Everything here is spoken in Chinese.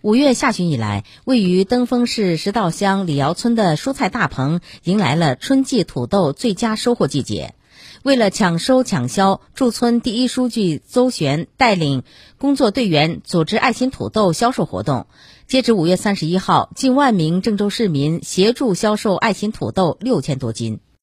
五月下旬以来，位于登封市石道乡李窑村的蔬菜大棚迎来了春季土豆最佳收获季节。为了抢收抢销，驻村第一书记邹璇带领工作队员组织爱心土豆销售活动。截至五月三十一号，近万名郑州市民协助销售爱心土豆六千多斤。